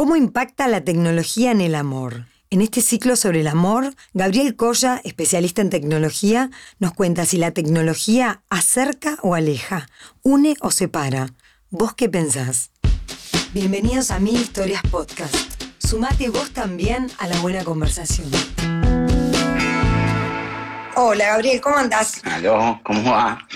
¿Cómo impacta la tecnología en el amor? En este ciclo sobre el amor, Gabriel Colla, especialista en tecnología, nos cuenta si la tecnología acerca o aleja, une o separa. ¿Vos qué pensás? Bienvenidos a Mil Historias Podcast. Sumate vos también a la buena conversación. Hola Gabriel, ¿cómo andás? Aló, ¿cómo va?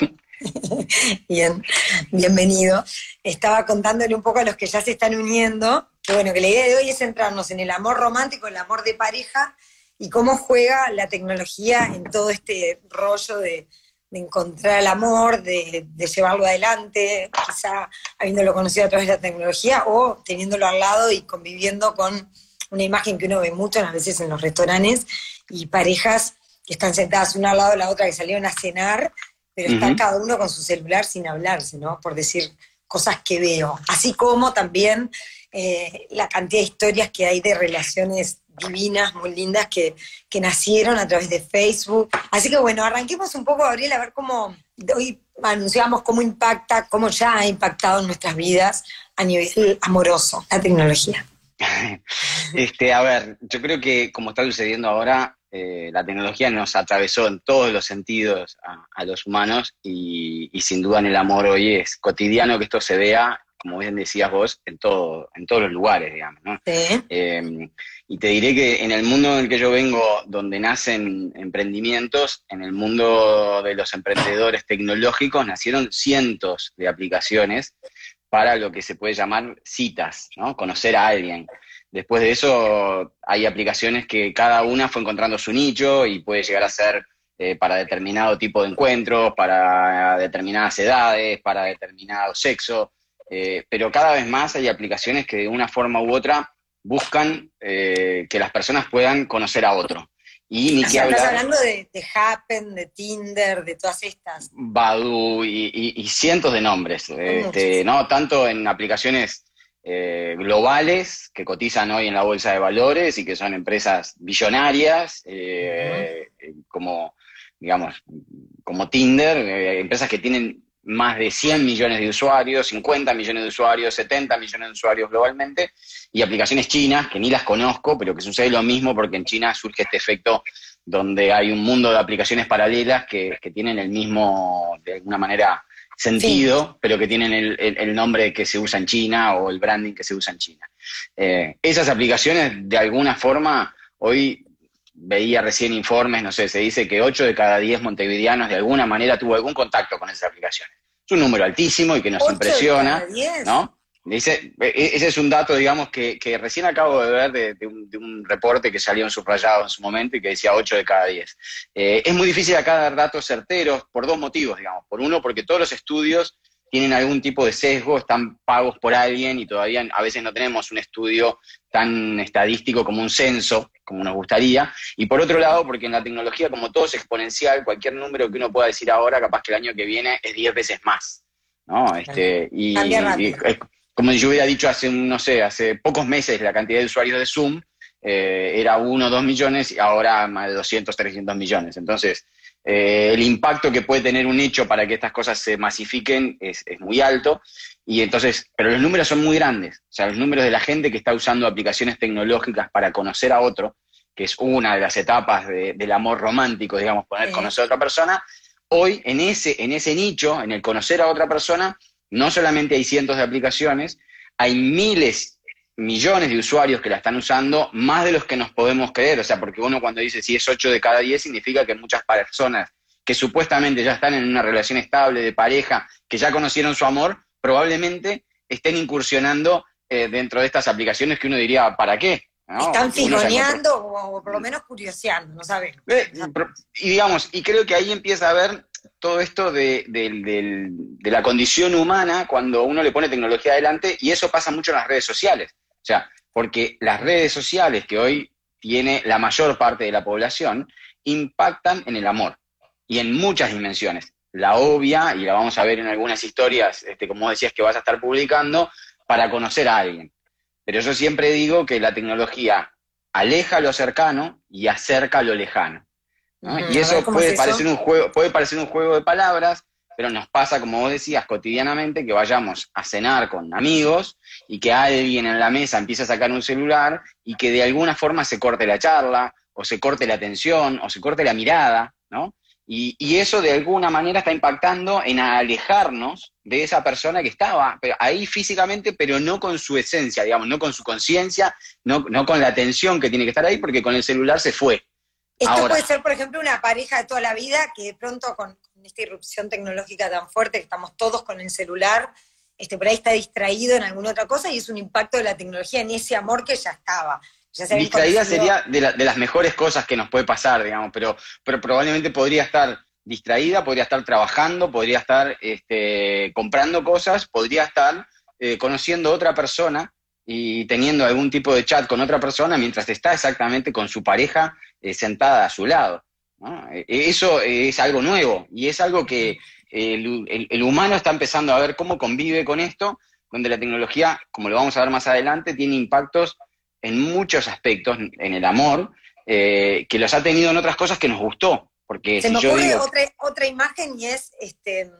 Bien, bienvenido. Estaba contándole un poco a los que ya se están uniendo que bueno, que la idea de hoy es centrarnos en el amor romántico, el amor de pareja y cómo juega la tecnología en todo este rollo de, encontrar el amor, de, llevarlo adelante, quizá habiéndolo conocido a través de la tecnología o teniéndolo al lado y conviviendo con una imagen que uno ve muchas veces en los restaurantes y parejas que están sentadas una al lado de la otra que salieron a cenar, pero están cada uno con su celular sin hablarse, ¿no? Por decir cosas que veo. Así como también eh, la cantidad de historias que hay de relaciones divinas, muy lindas, que, nacieron a través de Facebook. Así que bueno, arranquemos un poco, Gabriel, a ver cómo hoy anunciamos cómo impacta, cómo ya ha impactado en nuestras vidas a nivel amoroso la tecnología. este, a ver, yo creo que como está sucediendo ahora, eh, la tecnología nos atravesó en todos los sentidos a, los humanos y, y, sin duda en el amor hoy es cotidiano que esto se vea como bien decías vos, en, todo, en todos los lugares, digamos. ¿no? Em, y te diré que en el mundo en el que yo vengo, donde nacen emprendimientos, en el mundo de los emprendedores tecnológicos, nacieron cientos de aplicaciones para lo que se puede llamar citas, ¿no? conocer a alguien. Después de eso, hay aplicaciones que cada una fue encontrando su nicho y puede llegar a ser eh, para determinado tipo de encuentros, para determinadas edades, para determinado sexo. Eh, pero cada vez más hay aplicaciones que de una forma u otra buscan eh, que las personas puedan conocer a otro. Y ni que hablar, estás hablando de, Happen, de Tinder, de todas estas. Badu y, cientos de nombres, este, ¿no? Tanto en aplicaciones eh, globales que cotizan hoy en la bolsa de valores y que son empresas billonarias, como, digamos, como Tinder, empresas que tienen más de 100 millones de usuarios, 50 millones de usuarios, 70 millones de usuarios globalmente, y aplicaciones chinas, que ni las conozco, pero que sucede lo mismo porque en China surge este efecto donde hay un mundo de aplicaciones paralelas que, tienen el mismo, de alguna manera, sentido, pero que tienen el, nombre que se usa en China o el branding que se usa en China. Eh, esas aplicaciones, de alguna forma, hoy veía recién informes, no sé, se dice que 8 de cada 10 montevideanos de alguna manera tuvo algún contacto con esas aplicaciones. Es un número altísimo y que nos impresiona, ¿no? Dice, e, e, ese es un dato, digamos, que, recién acabo de ver de, un, reporte que salió en subrayado en su momento y que decía 8 de cada 10. Eh, es muy difícil acá dar datos certeros por dos motivos, digamos. Por uno, porque todos los estudios tienen algún tipo de sesgo, están pagos por alguien y todavía a veces no tenemos un estudio tan estadístico como un censo, como nos gustaría. Y por otro lado, porque en la tecnología, como todo es exponencial, cualquier número que uno pueda decir ahora, capaz que el año que viene es 10 veces más. ¿no? Este, y, como yo hubiera dicho hace, no sé, hace pocos meses la cantidad de usuarios de Zoom eh, era 1 o 2 millones y ahora más de 200, 300 millones. Entonces, eh, el impacto que puede tener un hecho para que estas cosas se masifiquen es, muy alto. Y entonces, pero los números son muy grandes. O sea, los números de la gente que está usando aplicaciones tecnológicas para conocer a otro, que es una de las etapas del amor romántico, digamos, poner conocer a otra persona, hoy en ese, en ese nicho, en el conocer a otra persona, no solamente hay cientos de aplicaciones, hay miles millones de usuarios que la están usando, más de los que nos podemos creer. O sea, porque uno cuando dice si es 8 de cada 10 significa que muchas personas que supuestamente ya están en una relación estable de pareja, que ya conocieron su amor, probablemente estén incursionando eh, dentro de estas aplicaciones que uno diría, ¿para qué? Están fijoneando o, por lo menos curioseando, no sabes. Eh, y digamos, y creo que ahí empieza a haber todo esto de, de, la condición humana cuando uno le pone tecnología adelante, y eso pasa mucho en las redes sociales. O sea, porque las redes sociales que hoy tiene la mayor parte de la población impactan en el amor y en muchas dimensiones. La obvia, y la vamos a ver en algunas historias, este, como decías, que vas a estar publicando, para conocer a alguien. Pero yo siempre digo que la tecnología aleja lo cercano y acerca lo lejano. y eso puede parecer, un juego, puede parecer un juego de palabras, pero nos pasa, como vos decías, cotidianamente que vayamos a cenar con amigos y que alguien en la mesa empiece a sacar un celular y que de alguna forma se corte la charla, o se corte la atención, o se corte la mirada, ¿no? Y, eso de alguna manera está impactando en alejarnos de esa persona que estaba ahí físicamente, pero no con su esencia, digamos, no con su conciencia, no, no con la atención que tiene que estar ahí, porque con el celular se fue. Esto puede ser, por ejemplo, una pareja de toda la vida que de pronto con, esta irrupción tecnológica tan fuerte, que estamos todos con el celular, este, por ahí está distraído en alguna otra cosa y es un impacto de la tecnología en ese amor que ya estaba. Ya Distraída sería de, las mejores cosas que nos puede pasar, digamos, pero, pero probablemente podría estar distraída, podría estar trabajando, podría estar este, comprando cosas, podría estar eh, conociendo a otra persona y teniendo algún tipo de chat con otra persona mientras está exactamente con su pareja eh, sentada a su lado. E, e, eso es algo nuevo y es algo que el, humano está empezando a ver cómo convive con esto, donde la tecnología, como lo vamos a ver más adelante, tiene impactos en muchos aspectos, en el amor, eh, que los ha tenido en otras cosas que nos gustó. Porque Se me ocurre otra, otra imagen y es este,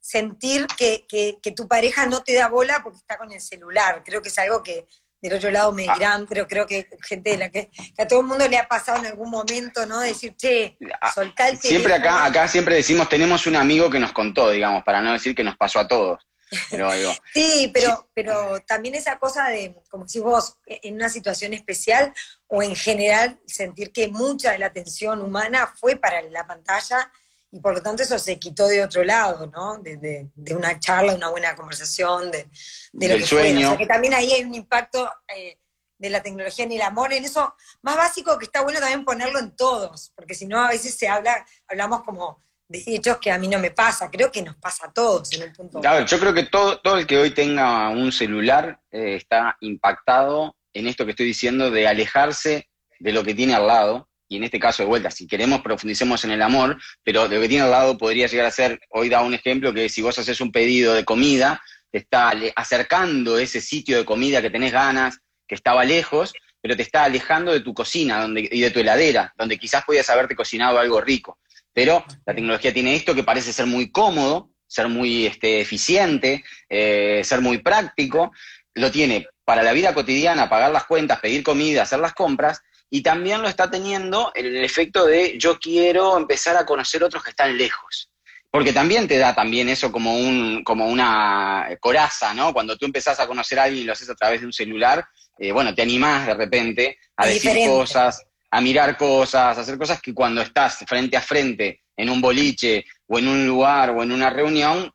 sentir que, tu pareja no te da bola porque está con el celular. Creo que es algo que del otro lado me ah. dirán, pero creo que gente de la que, a todo el mundo le ha pasado en algún momento, ¿no? Decir, che, ah, soltá el Siempre acá, acá siempre decimos, tenemos un amigo que nos contó, digamos, para no decir que nos pasó a todos. Pero sí, pero, pero también esa cosa de, como si vos, en una situación especial o en general, sentir que mucha de la atención humana fue para la pantalla y por lo tanto eso se quitó de otro lado, ¿no? De, una charla, una buena conversación, de, lo que sueño. O sea que también ahí hay un impacto eh, de la tecnología en el amor, en eso más básico que está bueno también ponerlo en todos, porque si no a veces se habla, hablamos como de hechos que a mí no me pasa, creo que nos pasa a todos en un punto. Ver, yo creo que todo, todo el que hoy tenga un celular eh, está impactado en esto que estoy diciendo de alejarse de lo que tiene al lado y en este caso de vuelta, si queremos profundicemos en el amor, pero lo que tiene al lado podría llegar a ser, hoy da un ejemplo, que si vos haces un pedido de comida, te está acercando ese sitio de comida que tenés ganas, que estaba lejos, pero te está alejando de tu cocina donde, y de tu heladera, donde quizás podías haberte cocinado algo rico. Pero la tecnología tiene esto que parece ser muy cómodo, ser muy este, eficiente, eh, ser muy práctico, lo tiene para la vida cotidiana, pagar las cuentas, pedir comida, hacer las compras, y también lo está teniendo el, efecto de yo quiero empezar a conocer otros que están lejos. Porque también te da también eso como, un, como una coraza, ¿no? Cuando tú empezás a conocer a alguien y lo haces a través de un celular, eh, bueno, te animás de repente a decir cosas, a mirar cosas, a hacer cosas que cuando estás frente a frente en un boliche o en un lugar o en una reunión,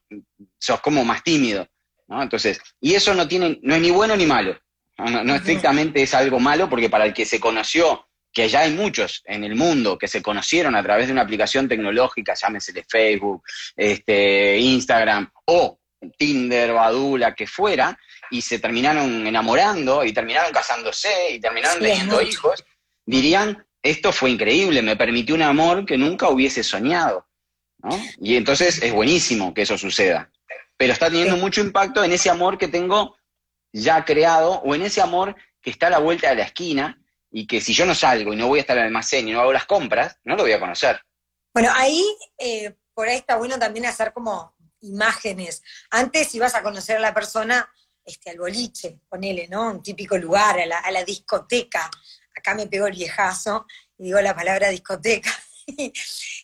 sos como más tímido, ¿no? Entonces, y eso no tiene, no es ni bueno ni malo. No, estrictamente es algo malo, porque para el que se conoció, que ya hay muchos en el mundo que se conocieron a través de una aplicación tecnológica, llámese de Facebook, este, Instagram o Tinder o Adula, que fuera, y se terminaron enamorando y terminaron casándose y terminaron teniendo hijos, dirían, esto fue increíble, me permitió un amor que nunca hubiese soñado. Y entonces es buenísimo que eso suceda. Pero está teniendo mucho impacto en ese amor que tengo ya creado o en ese amor que está a la vuelta de la esquina y que si yo no salgo y no voy a estar al almacén y no hago las compras, no lo voy a conocer. Bueno, ahí eh, por ahí está bueno también hacer como imágenes. Antes ibas a conocer a la persona este, al boliche, ponele, ¿no? Un típico lugar, a la, a la discoteca. Acá me pegó el viejazo y digo la palabra discoteca.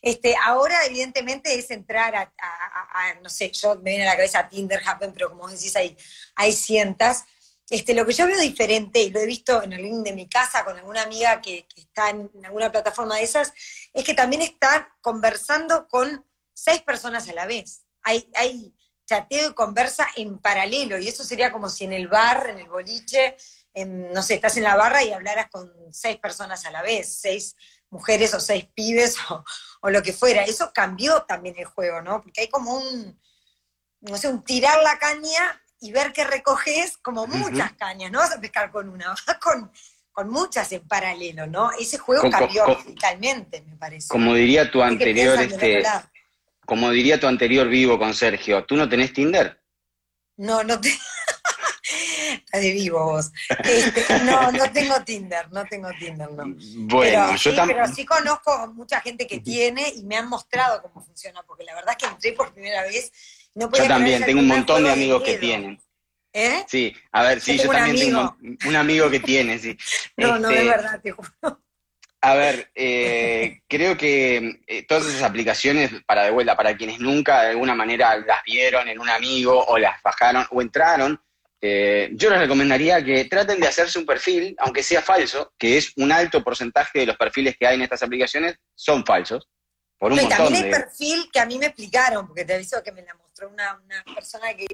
este, ahora, evidentemente, es entrar a, no sé, yo me viene a la cabeza Tinder, Happen, pero como decís, hay, hay cientas. Este, lo que yo veo diferente, y lo he visto en el link de mi casa con alguna amiga que, está en, alguna plataforma de esas, es que también está conversando con seis personas a la vez. Hay, hay chateo y conversa en paralelo, y eso sería como si en el bar, en el boliche, no sé, estás en la barra y hablaras con seis personas a la vez, seis mujeres o seis pibes o, lo que fuera. Eso cambió también el juego, ¿no? Porque hay como un, no sé, un tirar la caña y ver que recoges como muchas cañas, no vas a pescar con una, vas con, con muchas en paralelo, ¿no? Ese juego cambió radicalmente, me parece. Como diría tu anterior, este, como diría tu anterior vivo con Sergio, ¿tú no tenés Tinder? No, no te... De vivo vos. Este, no, no tengo Tinder, no tengo Tinder, no. Bueno, pero, yo sí, también. Pero sí conozco mucha gente que tiene y me han mostrado cómo funciona, porque la verdad es que entré por primera vez. No podía Yo también, tengo un montón de amigos que tienen. ¿Eh? Sí, a ver, sí, Yo también tengo amigo. un, un amigo que tiene, sí. No, no, Este, es verdad, te juro. A ver, eh, creo que eh, todas esas aplicaciones, para de vuelta, para quienes nunca de alguna manera las vieron en un amigo o las bajaron o entraron, eh, yo les recomendaría que traten de hacerse un perfil, aunque sea falso, que es un alto porcentaje de los perfiles que hay en estas aplicaciones son falsos, por un No, y montón también hay de... perfil que a mí me explicaron, porque te aviso que me la mostró una, una persona que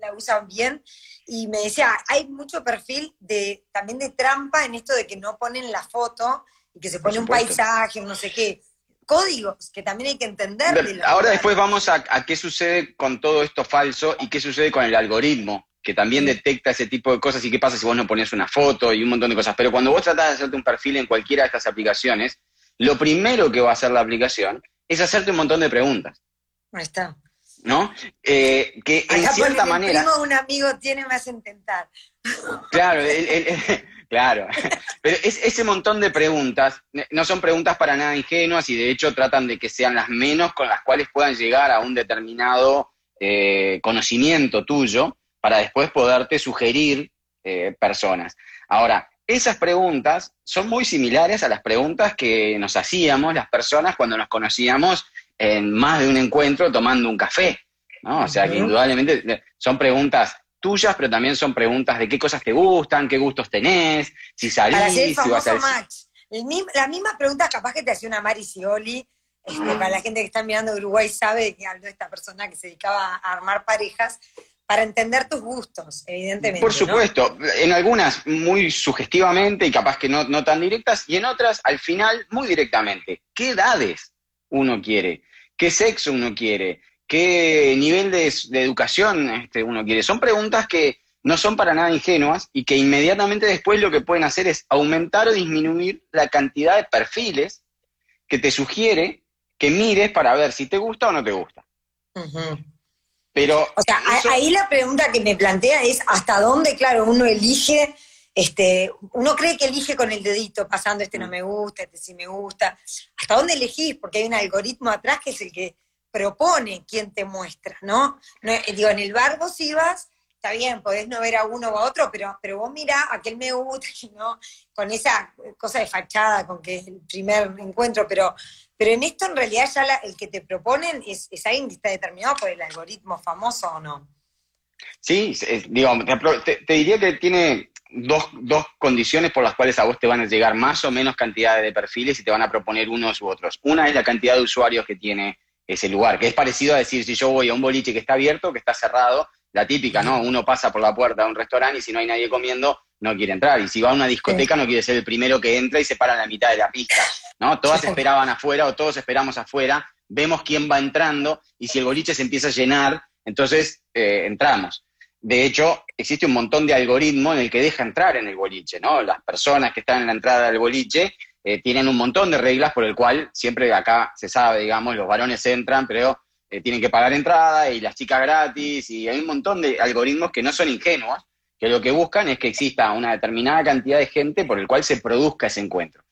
la usa bien, y me decía, hay mucho perfil de también de trampa en esto de que no ponen la foto y que se pone un paisaje, un no sé qué. Códigos que también hay que entender. de Ahora después vamos a, a qué sucede con todo esto falso y qué sucede con el algoritmo, que también detecta ese tipo de cosas y qué pasa si vos no pones una foto y un montón de cosas. Pero cuando vos tratás de hacerte un perfil en cualquiera de estas aplicaciones, lo primero que va a hacer la aplicación es hacerte un montón de preguntas, Ahí está. ¿no? Eh, que en cierta manera... El primo de un amigo tiene, me hacen tentar. Claro, el- el- el- claro. Pero es, ese montón de preguntas eh, no son preguntas para nada ingenuas y de hecho tratan de que sean las menos con las cuales puedan llegar a un determinado eh, conocimiento tuyo para después poderte sugerir eh, personas. Ahora, esas preguntas son muy similares a las preguntas que nos hacíamos las personas cuando nos conocíamos en más de un encuentro tomando un café. ¿no? O sea que indudablemente eh, son preguntas tuyas, pero también son preguntas de qué cosas te gustan, qué gustos tenés, si Para hacer el salís, si vas a... match. El mi- la misma pregunta capaz que te hacía una Mari Scioli, este, para la gente que está mirando Uruguay sabe que habló esta persona que se dedicaba a armar parejas, para entender tus gustos, evidentemente. Por ¿no? supuesto, en algunas muy sugestivamente y capaz que no, no tan directas, y en otras al final muy directamente. ¿Qué edades uno quiere? ¿Qué sexo uno quiere? ¿Qué nivel de, de educación este, uno quiere? Son preguntas que no son para nada ingenuas y que inmediatamente después lo que pueden hacer es aumentar o disminuir la cantidad de perfiles que te sugiere que mires para ver si te gusta o no te gusta. Ujú. Pero O sea, eso- ahí la pregunta que me plantea es hasta dónde, claro, uno elige, este, uno cree que elige con el dedito, pasando este no me gusta, este sí me gusta. ¿Hasta dónde elegís? Porque hay un algoritmo atrás que es el que propone quién te muestra, ¿no? no eh, digo, en el bar vos ibas, está bien, podés no ver a uno o a otro, pero, pero vos mirá aquel me gusta, no, con esa cosa de fachada, con que es el primer encuentro, pero, pero en esto en realidad ya la- el que te proponen es, es alguien que está determinado por el algoritmo famoso o no. Sí, es- digo, te, te- diría que tiene dos, dos condiciones por las cuales a vos te van a llegar más o menos cantidad de perfiles y te van a proponer unos u otros. Una es la cantidad de usuarios que tiene ese lugar, que es parecido a decir si yo voy a un boliche que está abierto, que está cerrado, la típica, ¿no? Uno pasa por la puerta de un restaurante y si no hay nadie comiendo, no quiere entrar. Y si va a una discoteca, no quiere ser el primero que entra y se para en la mitad de la pista, ¿no? Todas esperaban afuera o todos esperamos afuera, vemos quién va entrando y si el boliche se empieza a llenar, entonces eh, entramos. De hecho, existe un montón de algoritmo en el que deja entrar en el boliche, ¿no? Las personas que están en la entrada del boliche eh, tienen un montón de reglas por el cual siempre acá se sabe, digamos, los varones entran, pero eh, tienen que pagar entrada y las chicas gratis y hay un montón de algoritmos que no son ingenuos, que lo que buscan es que exista una determinada cantidad de gente por el cual se produzca ese encuentro.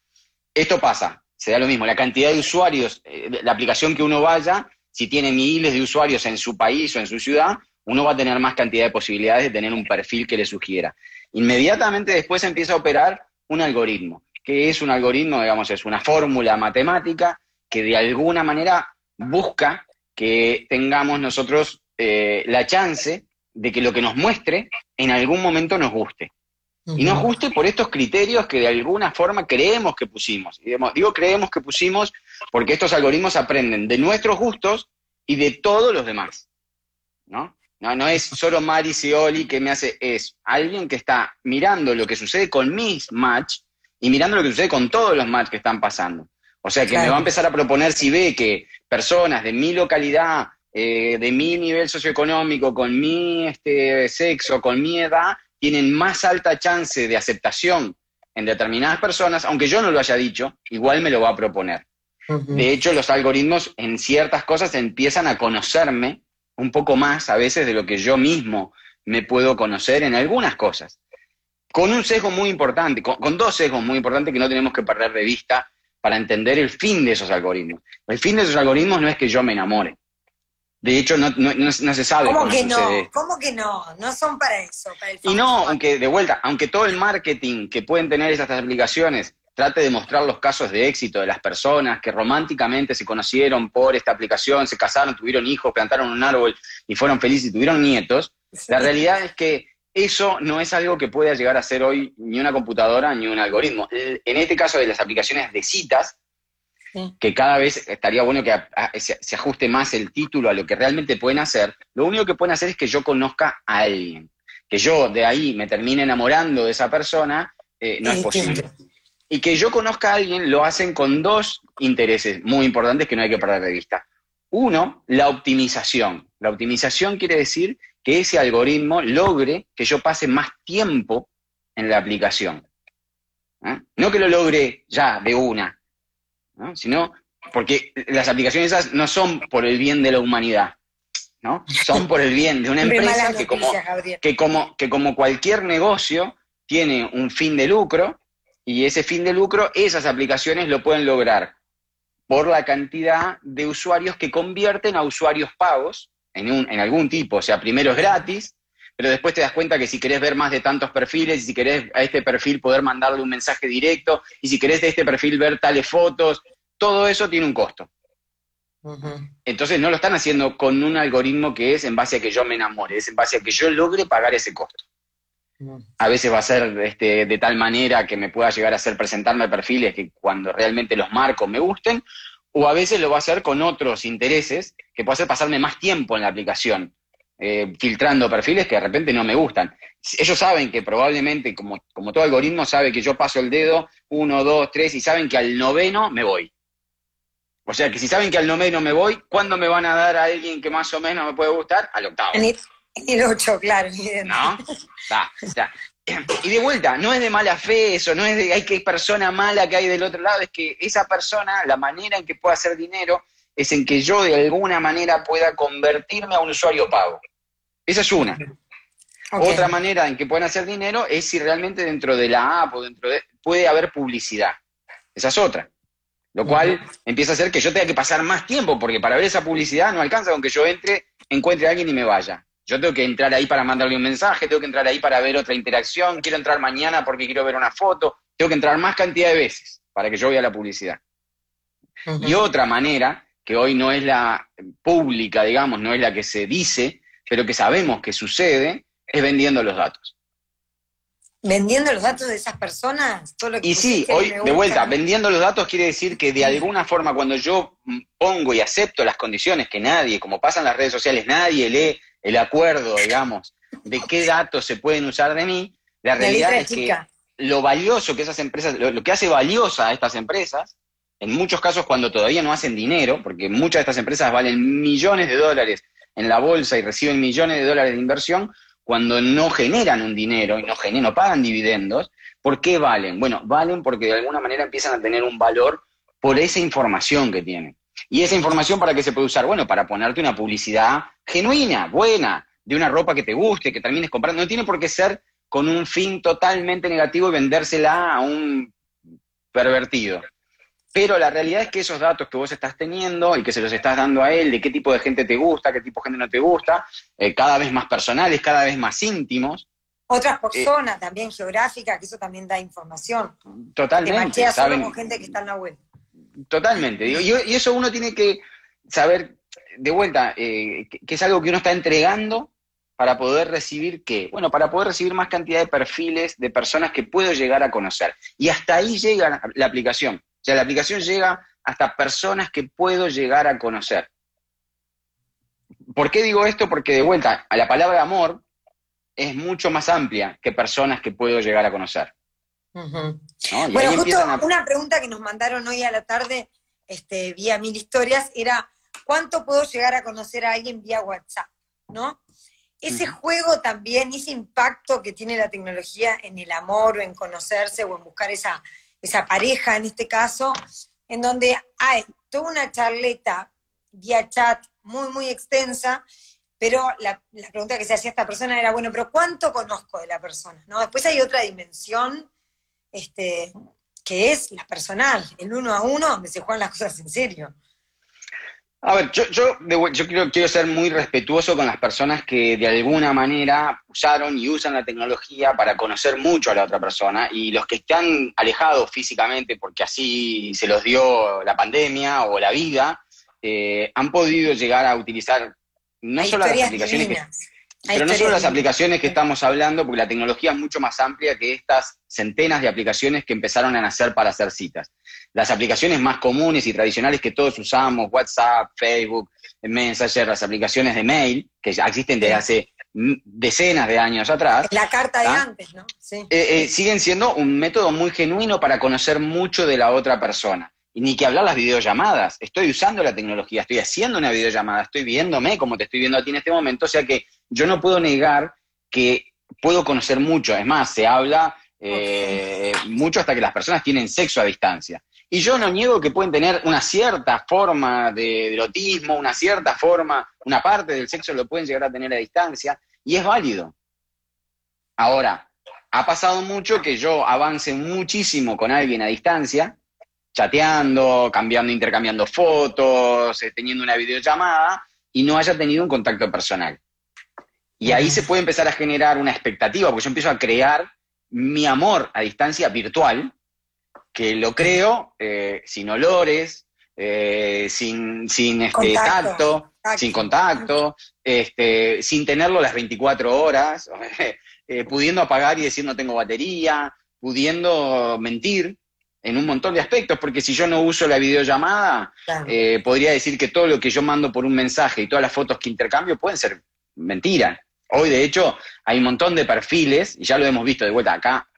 Esto pasa, se da lo mismo, la cantidad de usuarios, eh, la aplicación que uno vaya, si tiene miles de usuarios en su país o en su ciudad, uno va a tener más cantidad de posibilidades de tener un perfil que le sugiera. Inmediatamente después empieza a operar un algoritmo. que es un algoritmo? Digamos, es una fórmula matemática que de alguna manera busca que tengamos nosotros eh, la chance de que lo que nos muestre en algún momento nos guste. Y nos guste por estos criterios que de alguna forma creemos que pusimos. Y digo creemos que pusimos porque estos algoritmos aprenden de nuestros gustos y de todos los demás. ¿No? No, no es solo Mari Scioli que me hace, es alguien que está mirando lo que sucede con mis match y mirando lo que sucede con todos los match que están pasando. O sea, que Claro. me va a empezar a proponer si ve que personas de mi localidad, eh, de mi nivel socioeconómico, con mi este, sexo, con mi edad, tienen más alta chance de aceptación en determinadas personas, aunque yo no lo haya dicho, igual me lo va a proponer. De hecho, los algoritmos en ciertas cosas empiezan a conocerme un poco más a veces de lo que yo mismo me puedo conocer en algunas cosas. Con un sesgo muy importante, con, dos sesgos muy importantes que no tenemos que perder de vista para entender el fin de esos algoritmos. El fin de esos algoritmos no es que yo me enamore. De hecho, no, se sabe cómo, que no? ¿Cómo que no? No son para eso. y no, aunque de vuelta, aunque todo el marketing que pueden tener estas aplicaciones trate de mostrar los casos de éxito de las personas que románticamente se conocieron por esta aplicación, se casaron, tuvieron hijos, plantaron un árbol y fueron felices y tuvieron nietos, la realidad es que eso no es algo que pueda llegar a ser hoy ni una computadora ni un algoritmo. En este caso de las aplicaciones de citas, que cada vez estaría bueno que se ajuste más el título a lo que realmente pueden hacer, lo único que pueden hacer es que yo conozca a alguien. Que yo de ahí me termine enamorando de esa persona, eh, no es posible. Y que yo conozca a alguien lo hacen con dos intereses muy importantes que no hay que perder de vista. Uno, la optimización. La optimización quiere decir que ese algoritmo logre que yo pase más tiempo en la aplicación. ¿eh? No que lo logre ya de una, sino porque las aplicaciones esas no son por el bien de la humanidad, ¿no? Son por el bien de una empresa que como, que, como, que como cualquier negocio tiene un fin de lucro y ese fin de lucro, esas aplicaciones lo pueden lograr por la cantidad de usuarios que convierten a usuarios pagos en, un, en algún tipo. O sea, primero es gratis, pero después te das cuenta que si querés ver más de tantos perfiles, y si querés a este perfil poder mandarle un mensaje directo, y si querés de este perfil ver tales fotos, todo eso tiene un costo. Entonces no lo están haciendo con un algoritmo que es en base a que yo me enamore, es en base a que yo logre pagar ese costo. A veces va a ser este, de tal manera que me pueda llegar a hacer presentarme perfiles que cuando realmente los marco me gusten, o a veces lo va a hacer con otros intereses que puede hacer pasarme más tiempo en la aplicación, eh, filtrando perfiles que de repente no me gustan. Ellos saben que probablemente, como, como todo algoritmo, sabe que yo paso el dedo, uno, dos, tres, y saben que al noveno me voy. O sea que si saben que al noveno me voy, ¿cuándo me van a dar a alguien que más o menos me puede gustar? Al octavo. El 8, claro, ¿No? Y de vuelta, no es de mala fe eso, no es de hay que persona mala que hay del otro lado, es que esa persona, la manera en que puede hacer dinero es en que yo de alguna manera pueda convertirme a un usuario pago. Esa es una. Otra manera en que pueden hacer dinero es si realmente dentro de la app o dentro de puede haber publicidad. Esa es otra. Lo cual empieza a hacer que yo tenga que pasar más tiempo, porque para ver esa publicidad no alcanza con que yo entre, encuentre a alguien y me vaya. Yo tengo que entrar ahí para mandarle un mensaje, tengo que entrar ahí para ver otra interacción, quiero entrar mañana porque quiero ver una foto, tengo que entrar más cantidad de veces para que yo vea la publicidad. Y otra manera, que hoy no es la pública, digamos, no es la que se dice, pero que sabemos que sucede, es vendiendo los datos. ¿Vendiendo los datos de esas personas? y sí, hoy, de vuelta, vendiendo los datos quiere decir que de alguna forma cuando yo pongo y acepto las condiciones que nadie, como pasa en las redes sociales, nadie lee el acuerdo, digamos, de qué datos se pueden usar de mí, la realidad es que lo valioso que esas empresas, lo, que hace valiosa a estas empresas, en muchos casos cuando todavía no hacen dinero, porque muchas de estas empresas valen millones de dólares en la bolsa y reciben millones de dólares de inversión, cuando no generan un dinero y no, generan, no pagan dividendos, ¿por qué valen? Bueno, valen porque de alguna manera empiezan a tener un valor por esa información que tienen. ¿Y esa información para qué se puede usar? Bueno, para ponerte una publicidad genuina, buena, de una ropa que te guste, que termines comprando. No tiene por qué ser con un fin totalmente negativo y vendérsela a un pervertido. Pero la realidad es que esos datos que vos estás teniendo y que se los estás dando a él, de qué tipo de gente te gusta, qué tipo de gente no te gusta, eh, cada vez más personales, cada vez más íntimos. Otras eh, personas también geográficas, que eso también da información. Totalmente. Te solo con gente que está en la web. Totalmente. Y, eso uno tiene que saber, de vuelta, eh, que, es algo que uno está entregando para poder recibir qué? Bueno, para poder recibir más cantidad de perfiles de personas que puedo llegar a conocer. Y hasta ahí llega la aplicación. O sea, la aplicación llega hasta personas que puedo llegar a conocer. ¿Por qué digo esto? Porque de vuelta, a la palabra amor es mucho más amplia que personas que puedo llegar a conocer. Bueno, justo una pregunta que nos mandaron hoy a la tarde este, vía Mil Historias era, ¿cuánto puedo llegar a conocer a alguien vía WhatsApp? ¿No? Ese juego también, ese impacto que tiene la tecnología en el amor o en conocerse o en buscar esa, esa pareja en este caso, en donde hay toda una charleta vía chat muy, muy extensa, pero la, pregunta que se hacía esta persona era, bueno, pero ¿cuánto conozco de la persona? ¿No? Después hay otra dimensión este, que es la personal, el uno a uno, donde se juegan las cosas en serio. A ver, yo, yo, yo quiero, quiero, ser muy respetuoso con las personas que de alguna manera usaron y usan la tecnología para conocer mucho a la otra persona y los que están alejados físicamente porque así se los dio la pandemia o la vida, eh, han podido llegar a utilizar no solo las aplicaciones que, pero no solo las aplicaciones que estamos hablando, porque la tecnología es mucho más amplia que estas centenas de aplicaciones que empezaron a nacer para hacer citas. Las aplicaciones más comunes y tradicionales que todos usamos, WhatsApp, Facebook, Messenger, las aplicaciones de mail, que ya existen desde hace decenas de años atrás. La carta de antes, ¿no? Sí. Eh, eh, siguen siendo un método muy genuino para conocer mucho de la otra persona. Y ni que hablar las videollamadas. Estoy usando la tecnología, estoy haciendo una videollamada, estoy viéndome como te estoy viendo a ti en este momento, o sea que yo no puedo negar que puedo conocer mucho. Es más, se habla eh, mucho hasta que las personas tienen sexo a distancia. Y yo no niego que pueden tener una cierta forma de erotismo, una cierta forma, una parte del sexo lo pueden llegar a tener a distancia, y es válido. Ahora, ha pasado mucho que yo avance muchísimo con alguien a distancia, chateando, cambiando, intercambiando fotos, eh, teniendo una videollamada, y no haya tenido un contacto personal. Y ahí se puede empezar a generar una expectativa, porque yo empiezo a crear mi amor a distancia virtual, que lo creo eh, sin olores, eh, sin, sin este, tacto, sin contacto, este, sin tenerlo las 24 horas, eh, pudiendo apagar y decir no tengo batería, pudiendo mentir en un montón de aspectos, porque si yo no uso la videollamada, podría decir que todo lo que yo mando por un mensaje y todas las fotos que intercambio pueden ser mentiras. Hoy, de hecho, hay un montón de perfiles, y ya lo hemos visto de vuelta acá,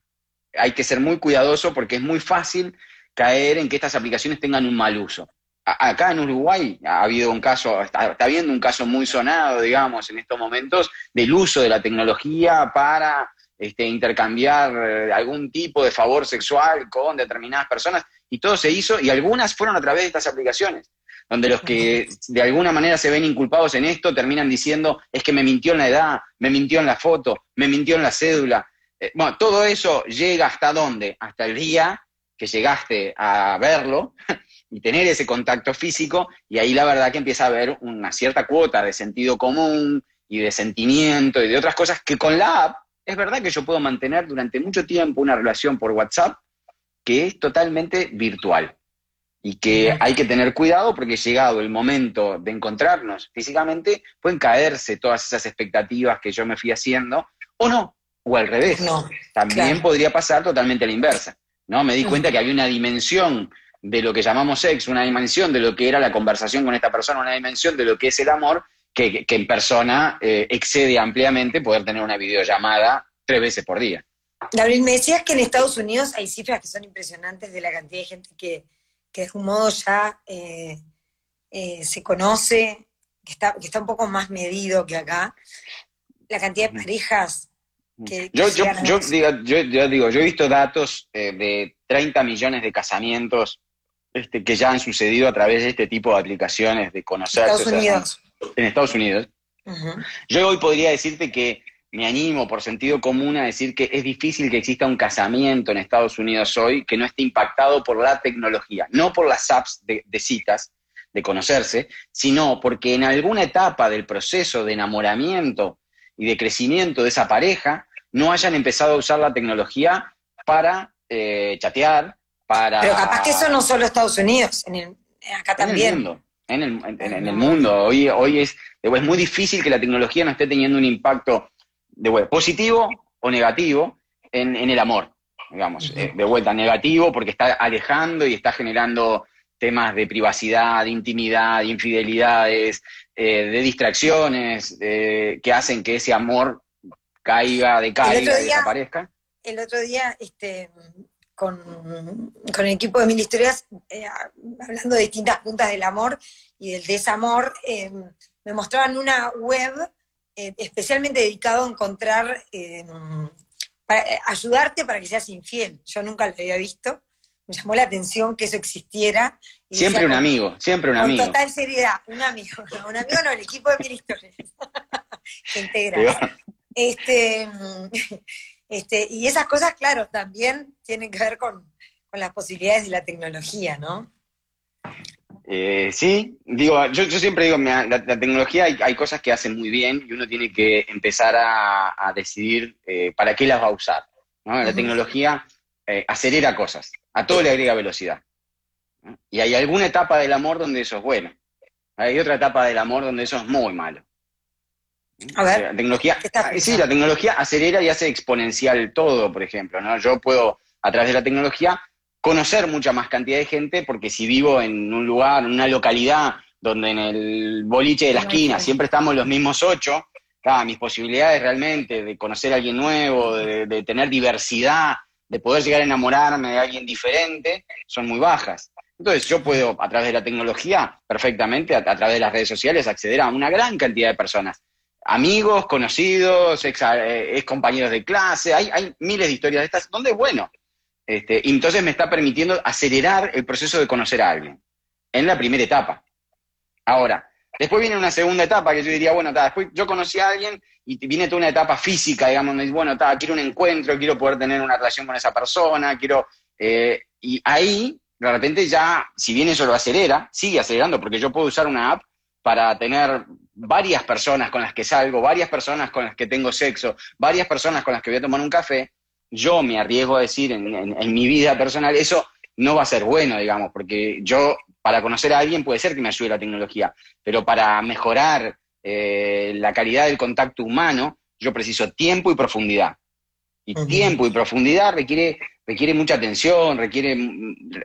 hay que ser muy cuidadoso porque es muy fácil caer en que estas aplicaciones tengan un mal uso. acá en Uruguay ha habido un caso, está, habiendo un caso muy sonado, digamos, en estos momentos, del uso de la tecnología para este, intercambiar eh, algún tipo de favor sexual con determinadas personas, y todo se hizo, y algunas fueron a través de estas aplicaciones, donde los que de alguna manera se ven inculpados en esto terminan diciendo, es que me mintió en la edad, me mintió en la foto, me mintió en la cédula, eh, bueno, todo eso llega hasta dónde? Hasta el día que llegaste a verlo y tener ese contacto físico, y ahí la verdad que empieza a haber una cierta cuota de sentido común y de sentimiento y de otras cosas que con la app es verdad que yo puedo mantener durante mucho tiempo una relación por WhatsApp que es totalmente virtual y que hay que tener cuidado porque llegado el momento de encontrarnos físicamente, pueden caerse todas esas expectativas que yo me fui haciendo o no, o al revés. No, También podría pasar totalmente a la inversa. ¿no? Me di cuenta que había una dimensión de lo que llamamos sexo, una dimensión de lo que era la conversación con esta persona, una dimensión de lo que es el amor, que, en persona eh, excede ampliamente poder tener una videollamada tres veces por día. Gabriel, me decías que en Estados Unidos hay cifras que son impresionantes de la cantidad de gente que, de algún modo ya eh, eh, se conoce, que está, que está un poco más medido que acá. La cantidad de parejas yo, yo, yo, digo, yo, digo, yo he visto datos eh, de 30 millones de casamientos este, que ya han sucedido a través de este tipo de aplicaciones de conocerse. Estados Unidos. En Estados Unidos. Yo hoy podría decirte que me animo por sentido común a decir que es difícil que exista un casamiento en Estados Unidos hoy que no esté impactado por la tecnología, no por las apps de, de citas, de conocerse, sino porque en alguna etapa del proceso de enamoramiento y de crecimiento de esa pareja no hayan empezado a usar la tecnología para eh, chatear, para... Pero capaz que eso no solo Estados Unidos, acá también. En el mundo, en el, mundo. Hoy, hoy es, es muy difícil que la tecnología no esté teniendo un impacto de positivo o negativo en, el amor, digamos, eh, de vuelta negativo porque está alejando y está generando temas de privacidad, de intimidad, de infidelidades, eh, de distracciones, que hacen que ese amor caiga, decaiga, y desaparezca. El otro día, este, con, el equipo de Mil Historias, eh, hablando de distintas puntas del amor y del desamor, eh, me mostraban una web eh, especialmente dedicado a encontrar, para ayudarte para que seas infiel. Yo nunca lo había visto. me llamó la atención que eso existiera. siempre un amigo, siempre un amigo. Con total seriedad, un amigo, un amigo no, el equipo de mil historias, que integra. Este, este, y esas cosas, claro, también tienen que ver con, con las posibilidades de la tecnología, ¿no? Eh, sí, digo, yo, siempre digo, la, tecnología hay, cosas que hacen muy bien y uno tiene que empezar a, decidir eh, para qué las va a usar. La tecnología eh, acelera cosas, a todo le agrega velocidad. Y hay alguna etapa del amor donde eso es bueno. Hay otra etapa del amor donde eso es muy malo. A ver, la tecnología, sí, la tecnología acelera y hace exponencial todo, por ejemplo. ¿no? Yo puedo, a través de la tecnología, conocer mucha más cantidad de gente, porque si vivo en un lugar, en una localidad donde en el boliche de la esquina siempre estamos los mismos ocho, mis posibilidades realmente de conocer a alguien nuevo, de, tener diversidad, de poder llegar a enamorarme de alguien diferente, son muy bajas. Entonces yo puedo, a través de la tecnología, perfectamente, a, través de las redes sociales, acceder a una gran cantidad de personas. Amigos, conocidos, ex, eh, compañeros de clase, hay, hay miles de historias de estas, donde es bueno. Este, entonces me está permitiendo acelerar el proceso de conocer a alguien en la primera etapa. Ahora, después viene una segunda etapa que yo diría, bueno, después yo conocí a alguien y viene toda una etapa física, digamos, bueno, quiero un encuentro, quiero poder tener una relación con esa persona, quiero... Eh, y ahí, de repente ya, si bien eso lo acelera, sigue acelerando, porque yo puedo usar una app para tener varias personas con las que salgo, varias personas con las que tengo sexo, varias personas con las que voy a tomar un café, yo me arriesgo a decir en, mi vida personal, eso no va a ser bueno, digamos, porque yo para conocer a alguien puede ser que me ayude la tecnología, pero para mejorar eh, la calidad del contacto humano, yo preciso tiempo y profundidad. Y tiempo y profundidad requiere, requiere mucha atención, requiere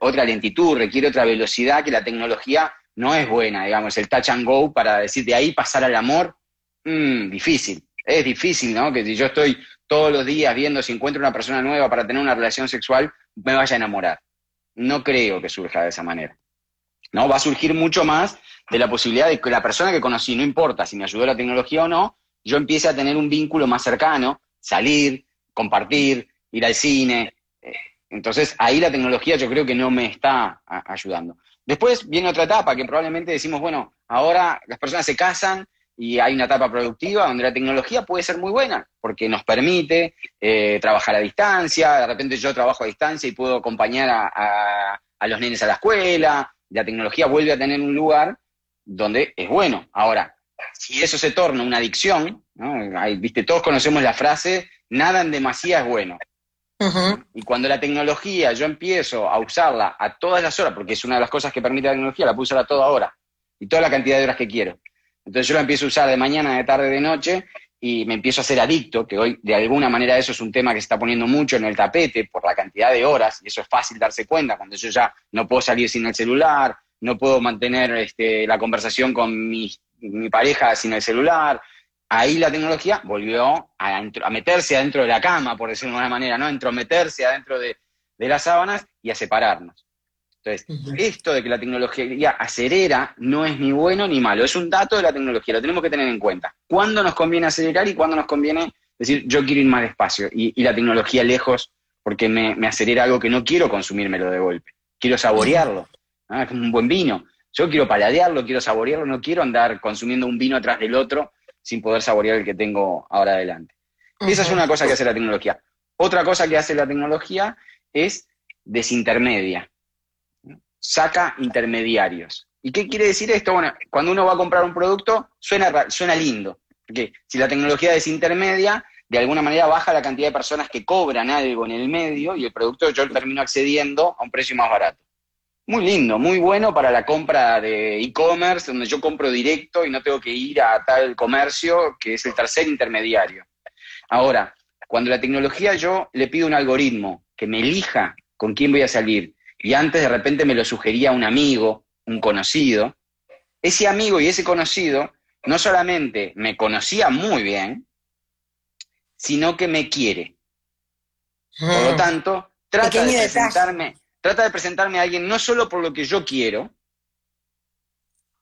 otra lentitud, requiere otra velocidad que la tecnología no es buena, digamos, el touch and go para decir de ahí pasar al amor, mm, difícil. Es difícil, ¿no? Que si yo estoy todos los días viendo si encuentro una persona nueva para tener una relación sexual, me vaya a enamorar. No creo que surja de esa manera. ¿No? Va a surgir mucho más de la posibilidad de que la persona que conocí, no importa si me ayudó la tecnología o no, yo empiece a tener un vínculo más cercano, salir, compartir, ir al cine. Entonces, ahí la tecnología yo creo que no me está ayudando. Después viene otra etapa que probablemente decimos, bueno, ahora las personas se casan y hay una etapa productiva donde la tecnología puede ser muy buena, porque nos permite eh, trabajar a distancia, de repente yo trabajo a distancia y puedo acompañar a, los nenes a la escuela, la tecnología vuelve a tener un lugar donde es bueno. Ahora, si eso se torna una adicción, viste, todos conocemos la frase, nada en demasía es bueno. Y cuando la tecnología yo empiezo a usarla a todas las horas, porque es una de las cosas que permite la tecnología, la puedo usar a toda hora y toda la cantidad de horas que quiero. Entonces yo lo empiezo a usar de mañana, de tarde, de noche, y me empiezo a hacer adicto, que hoy de alguna manera eso es un tema que se está poniendo mucho en el tapete por la cantidad de horas, y eso es fácil darse cuenta, cuando yo ya no puedo salir sin el celular, no puedo mantener este, la conversación con mi, pareja sin el celular, ahí la tecnología volvió a, meterse adentro de la cama, por decirlo de alguna manera, ¿no? Entrometerse adentro de las sábanas y a separarnos. Entonces, esto de que la tecnología acelera no es ni bueno ni malo, es un dato de la tecnología, lo tenemos que tener en cuenta. ¿Cuándo nos conviene acelerar y cuándo nos conviene decir yo quiero ir más despacio? Y, la tecnología lejos porque me, acelera algo que no quiero consumírmelo de golpe, quiero saborearlo, ah, es un buen vino. Yo quiero paladearlo, quiero saborearlo, no quiero andar consumiendo un vino atrás del otro sin poder saborear el que tengo ahora adelante. Esa es una cosa que hace la tecnología. Otra cosa que hace la tecnología es desintermedia saca intermediarios. ¿Y qué quiere decir esto? Bueno, cuando uno va a comprar un producto, suena, suena lindo. Porque si la tecnología es intermedia, de alguna manera baja la cantidad de personas que cobran algo en el medio y el producto yo termino accediendo a un precio más barato. Muy lindo, muy bueno para la compra de e-commerce, donde yo compro directo y no tengo que ir a tal comercio, que es el tercer intermediario. Ahora, cuando la tecnología yo le pido un algoritmo que me elija con quién voy a salir, y antes de repente me lo sugería un amigo, un conocido, ese amigo y ese conocido no solamente me conocía muy bien, sino que me quiere. Por lo mm. tanto, trata de, presentarme, trata de presentarme a alguien no solo por lo que yo quiero,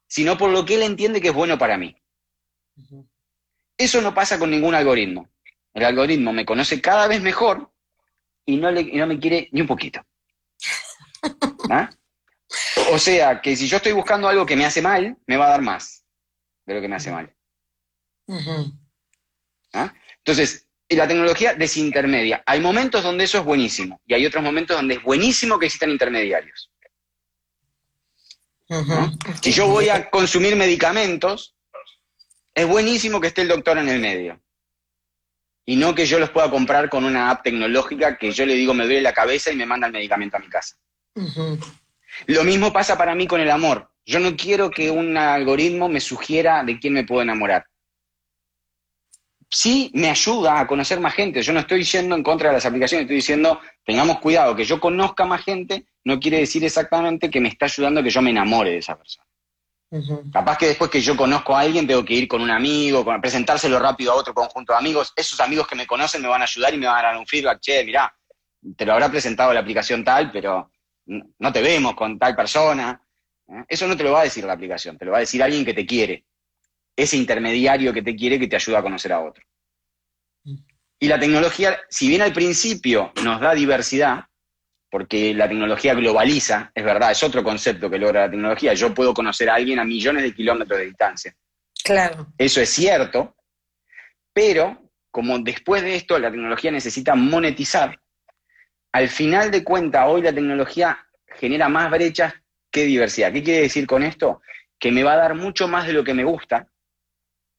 sino por lo que él entiende que es bueno para mí. Eso no pasa con ningún algoritmo. El algoritmo me conoce cada vez mejor y no, le, y no me quiere ni un poquito. ¿Ah? O sea, que si yo estoy buscando algo que me hace mal, me va a dar más de lo que me hace mal. ¿Ah? Entonces, la tecnología desintermedia. Hay momentos donde eso es buenísimo y hay otros momentos donde es buenísimo que existan intermediarios. Si yo voy a consumir medicamentos, es buenísimo que esté el doctor en el medio. Y no que yo los pueda comprar con una app tecnológica que yo le digo me duele la cabeza y me manda el medicamento a mi casa. Lo mismo pasa para mí con el amor. Yo no quiero que un algoritmo me sugiera de quién me puedo enamorar. Sí me ayuda a conocer más gente. Yo no estoy yendo en contra de las aplicaciones, estoy diciendo, tengamos cuidado, que yo conozca más gente no quiere decir exactamente que me está ayudando a que yo me enamore de esa persona. Capaz que después que yo conozco a alguien tengo que ir con un amigo, presentárselo rápido a otro conjunto de amigos. Esos amigos que me conocen me van a ayudar y me van a dar un feedback. Che, mirá, te lo habrá presentado la aplicación tal, pero no te vemos con tal persona. ¿eh? Eso no te lo va a decir la aplicación, te lo va a decir alguien que te quiere. Ese intermediario que te quiere que te ayuda a conocer a otro. Mm. Y la tecnología, si bien al principio nos da diversidad, porque la tecnología globaliza, es verdad, es otro concepto que logra la tecnología. Yo puedo conocer a alguien a millones de kilómetros de distancia. Claro. Eso es cierto, pero como después de esto la tecnología necesita monetizar, al final de cuentas hoy la tecnología genera más brechas que diversidad. ¿Qué quiere decir con esto? Que me va a dar mucho más de lo que me gusta,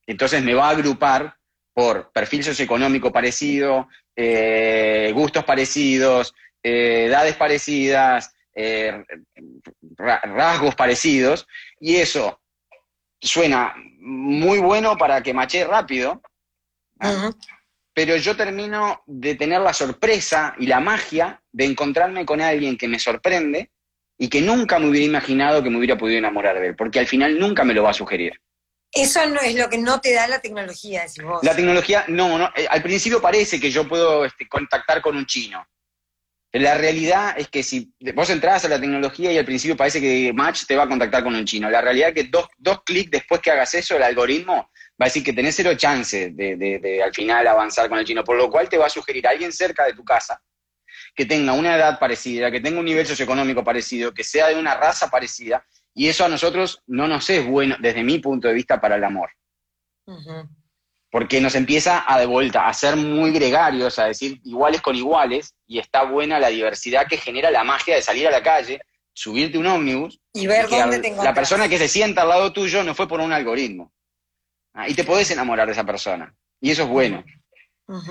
entonces me va a agrupar por perfil socioeconómico parecido, eh, gustos parecidos, eh, edades parecidas, eh, rasgos parecidos, y eso suena muy bueno para que maché rápido, pero yo termino de tener la sorpresa y la magia de encontrarme con alguien que me sorprende y que nunca me hubiera imaginado que me hubiera podido enamorar de él, porque al final nunca me lo va a sugerir. Eso no es lo que no te da la tecnología, decís vos. La tecnología, no, no eh, al principio parece que yo puedo este, contactar con un chino, la realidad es que si vos entras a la tecnología y al principio parece que Match te va a contactar con un chino, la realidad es que dos, dos clics después que hagas eso, el algoritmo va a decir que tenés cero chance de, de, al final avanzar con el chino, por lo cual te va a sugerir a alguien cerca de tu casa que tenga una edad parecida, que tenga un nivel socioeconómico parecido, que sea de una raza parecida, y eso a nosotros no nos es bueno desde mi punto de vista para el amor. Porque nos empieza a de vuelta a ser muy gregarios, a decir iguales con iguales, y está buena la diversidad que genera la magia de salir a la calle, subirte un ómnibus y ver dónde te La persona que se sienta al lado tuyo no fue por un algoritmo. Ah, y te podés enamorar de esa persona. Y eso es bueno.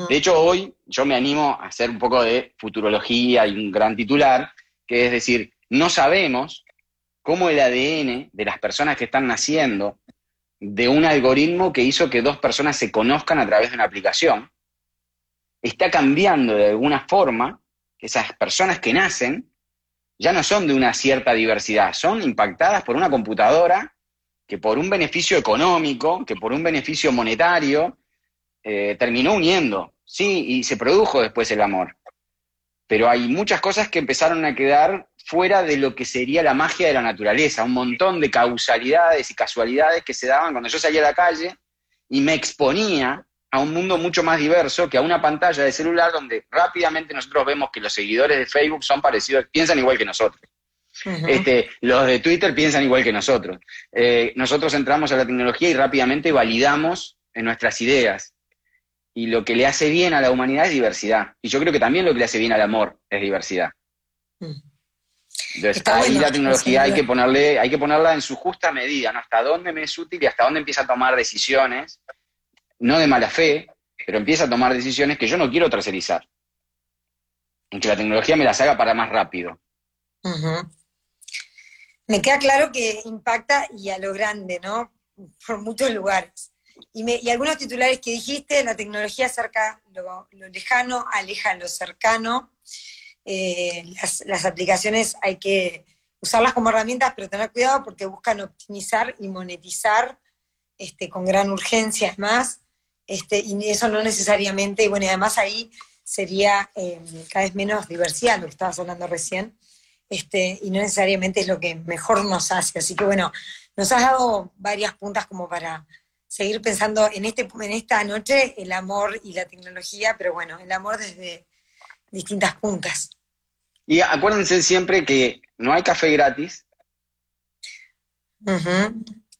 De hecho, hoy yo me animo a hacer un poco de futurología y un gran titular, que es decir, no sabemos cómo el ADN de las personas que están naciendo de un algoritmo que hizo que dos personas se conozcan a través de una aplicación, está cambiando de alguna forma que esas personas que nacen ya no son de una cierta diversidad, son impactadas por una computadora que por un beneficio económico, que por un beneficio monetario, eh, terminó uniendo, sí, y se produjo después el amor. Pero hay muchas cosas que empezaron a quedar fuera de lo que sería la magia de la naturaleza, un montón de causalidades y casualidades que se daban cuando yo salía a la calle y me exponía a un mundo mucho más diverso que a una pantalla de celular donde rápidamente nosotros vemos que los seguidores de Facebook son parecidos, piensan igual que nosotros. Este, los de Twitter piensan igual que nosotros. Eh, nosotros entramos a la tecnología y rápidamente validamos en nuestras ideas. Y lo que le hace bien a la humanidad es diversidad. Y yo creo que también lo que le hace bien al amor es diversidad. Mm. Entonces, ahí la tecnología hay que ponerle, hay que ponerla en su justa medida, ¿no? Hasta dónde me es útil y hasta dónde empieza a tomar decisiones, no de mala fe, pero empieza a tomar decisiones que yo no quiero tercerizar. En que la tecnología me las haga para más rápido. Me queda claro que impacta y a lo grande, ¿no? Por muchos lugares. Y, algunos titulares que dijiste, la tecnología acerca lo, lo lejano, aleja lo cercano. Eh, las, aplicaciones hay que usarlas como herramientas, pero tener cuidado porque buscan optimizar y monetizar este, con gran urgencia, más, este, y eso no necesariamente, y bueno, y además ahí sería eh, cada vez menos diversidad, lo que estabas hablando recién, este, y no necesariamente es lo que mejor nos hace. Así que bueno, nos has dado varias puntas como para seguir pensando en, este, en esta noche el amor y la tecnología, pero bueno, el amor desde distintas puntas. Y acuérdense siempre que no hay café gratis.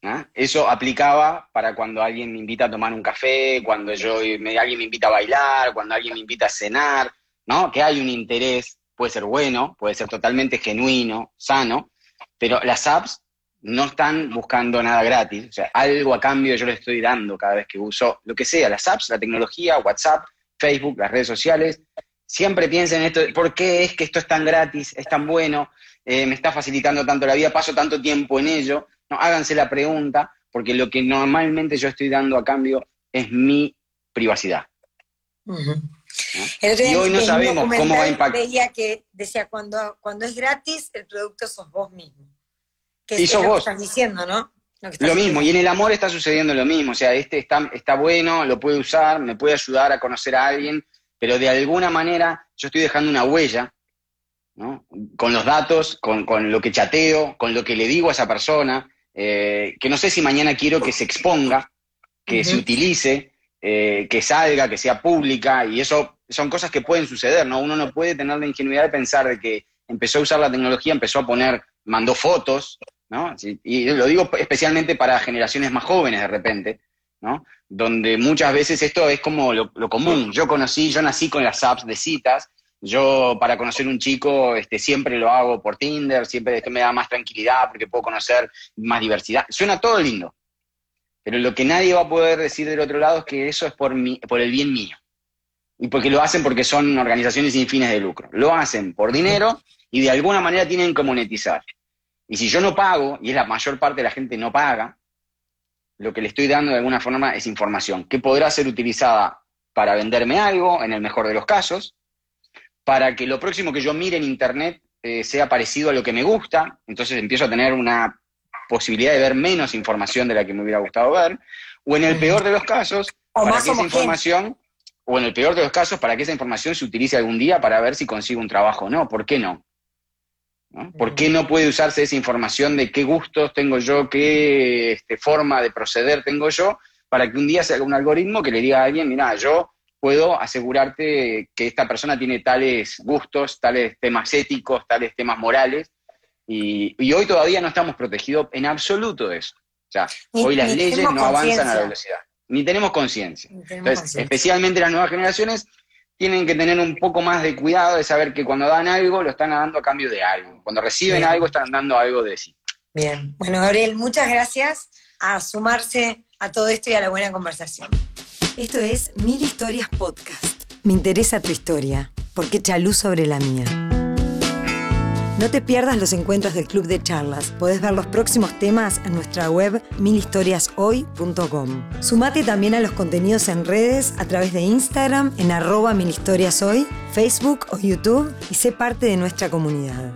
¿Ah? Eso aplicaba para cuando alguien me invita a tomar un café, cuando yo me, alguien me invita a bailar, cuando alguien me invita a cenar, ¿no? Que hay un interés, puede ser bueno, puede ser totalmente genuino, sano, pero las apps no están buscando nada gratis, o sea, algo a cambio yo le estoy dando cada vez que uso lo que sea, las apps, la tecnología, WhatsApp, Facebook, las redes sociales, siempre piensen esto, ¿por qué es que esto es tan gratis, es tan bueno, eh, me está facilitando tanto la vida, paso tanto tiempo en ello? No, háganse la pregunta, porque lo que normalmente yo estoy dando a cambio es mi privacidad. Y hoy no sabemos cómo va a impactar. Veía que decía, cuando, cuando es gratis, el producto sos vos mismo. Que y sos vos. estás diciendo, ¿no? Lo, mismo, y en el amor está sucediendo lo mismo, o sea, este está, está bueno, lo puede usar, me puede ayudar a conocer a alguien, pero de alguna manera yo estoy dejando una huella, ¿no? Con los datos, con, con lo que chateo, con lo que le digo a esa persona, eh, que no sé si mañana quiero que se exponga, que se utilice, eh, que salga, que sea pública, y eso son cosas que pueden suceder, ¿no? Uno no puede tener la ingenuidad de pensar de que empezó a usar la tecnología, empezó a poner, mandó fotos, ¿no? Y lo digo especialmente para generaciones más jóvenes de repente, ¿no? Donde muchas veces esto es como lo, lo común. Yo conocí, yo nací con las apps de citas, yo para conocer un chico este, siempre lo hago por Tinder, siempre me da más tranquilidad porque puedo conocer más diversidad. Suena todo lindo, pero lo que nadie va a poder decir del otro lado es que eso es por, el bien mío. Y porque lo hacen porque son organizaciones sin fines de lucro. Lo hacen por dinero y de alguna manera tienen que monetizar. Y si yo no pago, y es la mayor parte de la gente no paga, lo que le estoy dando de alguna forma es información que podrá ser utilizada para venderme algo, en el mejor de los casos, para que lo próximo que yo mire en Internet eh, sea parecido a lo que me gusta, entonces empiezo a tener una posibilidad de ver menos información de la que me hubiera gustado ver, o en el peor de los casos, para que esa información, o en el peor de los casos, para que esa información se utilice algún día para ver si consigo un trabajo o no, ¿por qué no? ¿Por qué no puede usarse esa información de qué gustos tengo yo, qué este, forma de proceder tengo yo, para que un día se haga un algoritmo que le diga a alguien, mira, yo puedo asegurarte que esta persona tiene tales gustos, tales temas éticos, tales temas morales, y, hoy todavía no estamos protegidos en absoluto de eso. O sea, hoy las leyes no avanzan a la velocidad, ni tenemos conciencia. Entonces, especialmente las nuevas generaciones tienen que tener un poco más de cuidado de saber que cuando dan algo, lo están dando a cambio de algo. Cuando reciben algo, están dando algo de sí. Bien. Bueno, Gabriel, muchas gracias a sumarse a todo esto y a la buena conversación. Esto es Mil Historias Podcast. Me interesa tu historia, porque echa luz sobre la mía. No te pierdas los encuentros del Club de Charlas. Podés ver los próximos temas en nuestra web milhistoriashoy.com. Sumate también a los contenidos en redes a través de Instagram en arroba milhistoriashoy, Facebook o YouTube y sé parte de nuestra comunidad.